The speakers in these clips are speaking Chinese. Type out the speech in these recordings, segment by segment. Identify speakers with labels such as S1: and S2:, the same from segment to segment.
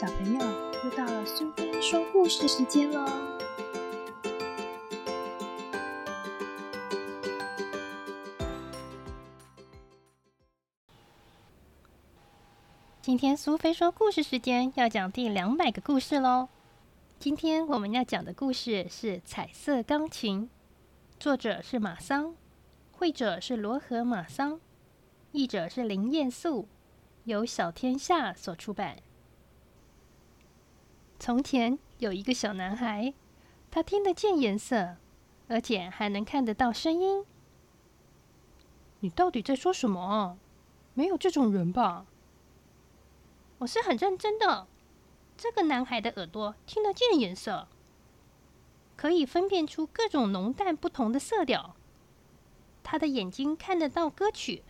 S1: 小朋友，又到了苏菲说故事时间喽！
S2: 今天苏菲说故事时间要讲第两百个故事喽。今天我们要讲的故事是《彩色钢琴》，作者是马桑，绘者是罗和马桑，译者是林彦素，由小天下所出版。从前有一个小男孩，他听得见颜色，而且还能看得到声音。
S3: 你到底在说什么？没有这种人吧？
S2: 我是很认真的。这个男孩的耳朵听得见颜色，可以分辨出各种浓淡不同的色调。他的眼睛看得到歌曲，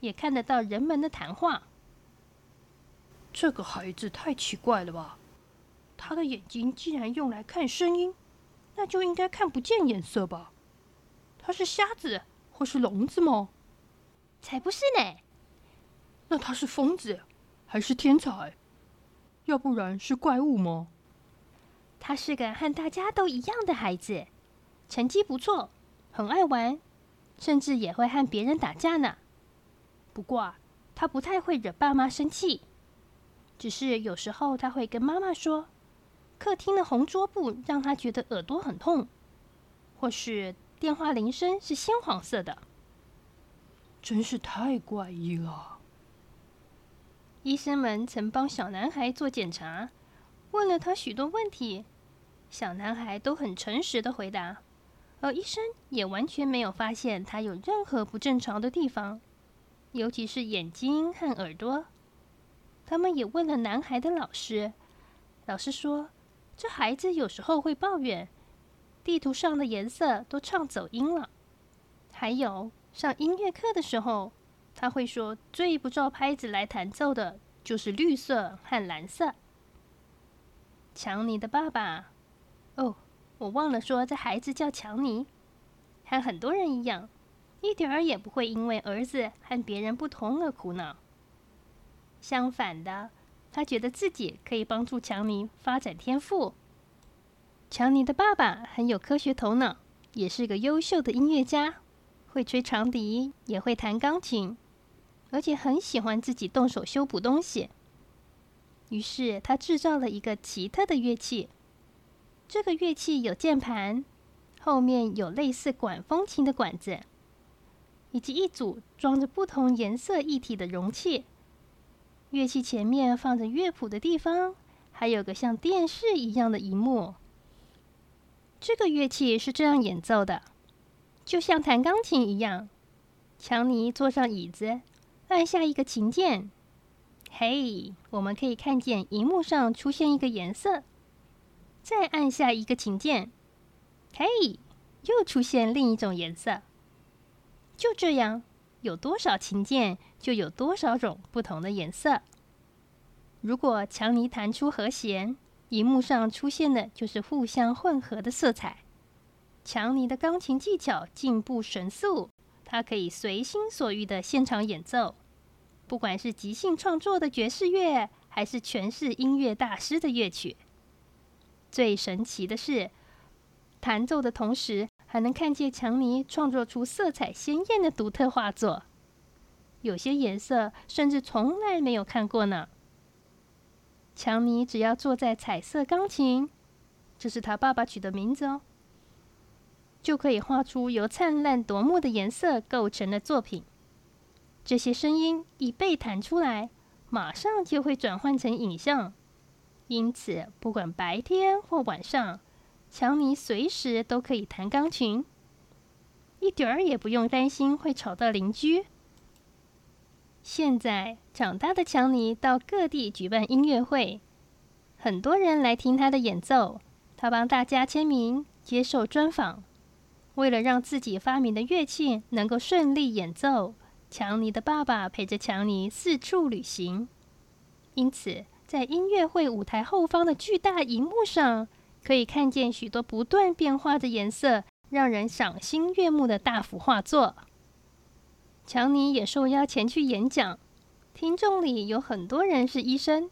S2: 也看得到人们的谈话。
S3: 这个孩子太奇怪了吧？他的眼睛既然用来看声音，那就应该看不见颜色吧？他是瞎子或是聋子吗？
S2: 才不是呢！
S3: 那他是疯子还是天才？要不然是怪物吗？
S2: 他是个和大家都一样的孩子，成绩不错，很爱玩，甚至也会和别人打架呢。不过他不太会惹爸妈生气，只是有时候他会跟妈妈说。客厅的红桌布让他觉得耳朵很痛，或是电话铃声是鲜黄色的，
S3: 真是太怪异了。
S2: 医生们曾帮小男孩做检查，问了他许多问题，小男孩都很诚实的回答，而医生也完全没有发现他有任何不正常的地方，尤其是眼睛和耳朵。他们也问了男孩的老师，老师说。这孩子有时候会抱怨，地图上的颜色都唱走音了。还有上音乐课的时候，他会说最不照拍子来弹奏的就是绿色和蓝色。强尼的爸爸，哦，我忘了说，这孩子叫强尼，和很多人一样，一点儿也不会因为儿子和别人不同而苦恼。相反的。他觉得自己可以帮助强尼发展天赋。强尼的爸爸很有科学头脑，也是个优秀的音乐家，会吹长笛，也会弹钢琴，而且很喜欢自己动手修补东西。于是他制造了一个奇特的乐器。这个乐器有键盘，后面有类似管风琴的管子，以及一组装着不同颜色液体的容器。乐器前面放着乐谱的地方，还有个像电视一样的荧幕。这个乐器是这样演奏的，就像弹钢琴一样。强尼坐上椅子，按下一个琴键，嘿，我们可以看见荧幕上出现一个颜色。再按下一个琴键，嘿，又出现另一种颜色。就这样。有多少琴键，就有多少种不同的颜色。如果强尼弹出和弦，荧幕上出现的就是互相混合的色彩。强尼的钢琴技巧进步神速，他可以随心所欲的现场演奏，不管是即兴创作的爵士乐，还是诠释音乐大师的乐曲。最神奇的是，弹奏的同时。还能看见强尼创作出色彩鲜艳的独特画作，有些颜色甚至从来没有看过呢。强尼只要坐在彩色钢琴，这是他爸爸取的名字哦，就可以画出由灿烂夺目的颜色构成的作品。这些声音一被弹出来，马上就会转换成影像，因此不管白天或晚上。强尼随时都可以弹钢琴，一点儿也不用担心会吵到邻居。现在长大的强尼到各地举办音乐会，很多人来听他的演奏。他帮大家签名、接受专访。为了让自己发明的乐器能够顺利演奏，强尼的爸爸陪着强尼四处旅行。因此，在音乐会舞台后方的巨大荧幕上。可以看见许多不断变化的颜色，让人赏心悦目的大幅画作。强尼也受邀前去演讲，听众里有很多人是医生，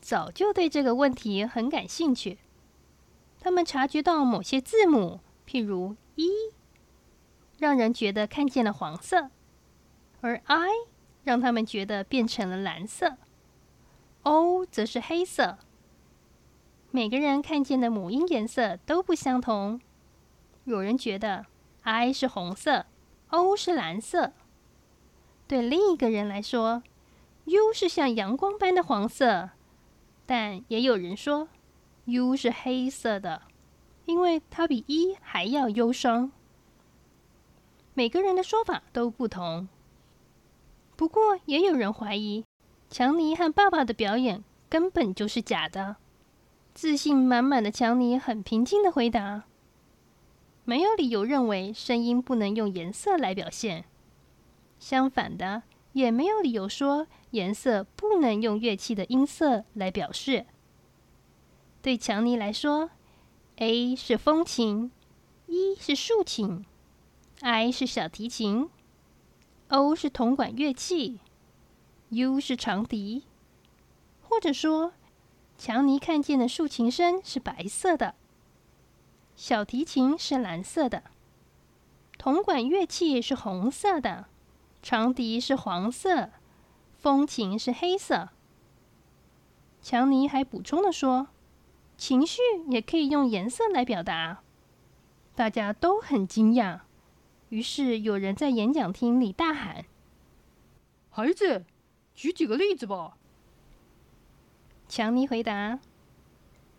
S2: 早就对这个问题很感兴趣。他们察觉到某些字母，譬如一让人觉得看见了黄色；而 “i” 让他们觉得变成了蓝色，“o” 则是黑色。每个人看见的母音颜色都不相同。有人觉得 “i” 是红色，“o” 是蓝色。对另一个人来说，“u” 是像阳光般的黄色，但也有人说 “u” 是黑色的，因为它比 “e” 还要忧伤。每个人的说法都不同。不过，也有人怀疑强尼和爸爸的表演根本就是假的。自信满满的强尼很平静的回答：“没有理由认为声音不能用颜色来表现。相反的，也没有理由说颜色不能用乐器的音色来表示。对强尼来说，A 是风琴，E 是竖琴，I 是小提琴，O 是铜管乐器，U 是长笛，或者说。”强尼看见的竖琴声是白色的，小提琴是蓝色的，铜管乐器是红色的，长笛是黄色，风琴是黑色。强尼还补充的说：“情绪也可以用颜色来表达。”大家都很惊讶，于是有人在演讲厅里大喊：“
S3: 孩子，举几个例子吧。”
S2: 强尼回答：“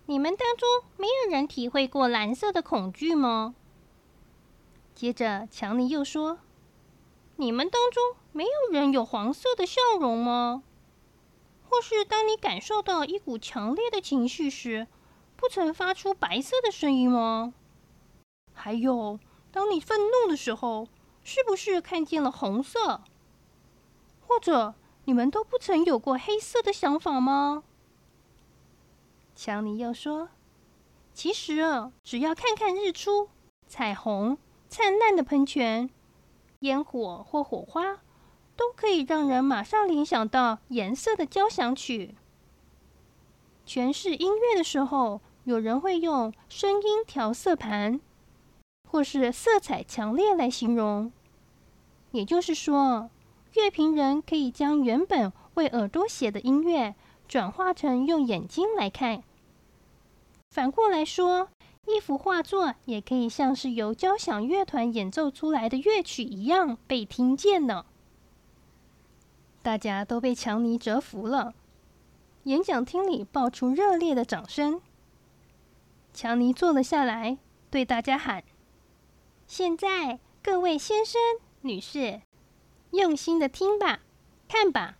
S2: 你们当中没有人体会过蓝色的恐惧吗？”接着，强尼又说：“你们当中没有人有黄色的笑容吗？或是当你感受到一股强烈的情绪时，不曾发出白色的声音吗？还有，当你愤怒的时候，是不是看见了红色？或者，你们都不曾有过黑色的想法吗？”强尼又说：“其实哦，只要看看日出、彩虹、灿烂的喷泉、烟火或火花，都可以让人马上联想到颜色的交响曲。诠释音乐的时候，有人会用声音调色盘，或是色彩强烈来形容。也就是说，乐评人可以将原本为耳朵写的音乐，转化成用眼睛来看。”反过来说，一幅画作也可以像是由交响乐团演奏出来的乐曲一样被听见呢。大家都被强尼折服了，演讲厅里爆出热烈的掌声。强尼坐了下来，对大家喊：“现在，各位先生、女士，用心的听吧，看吧。”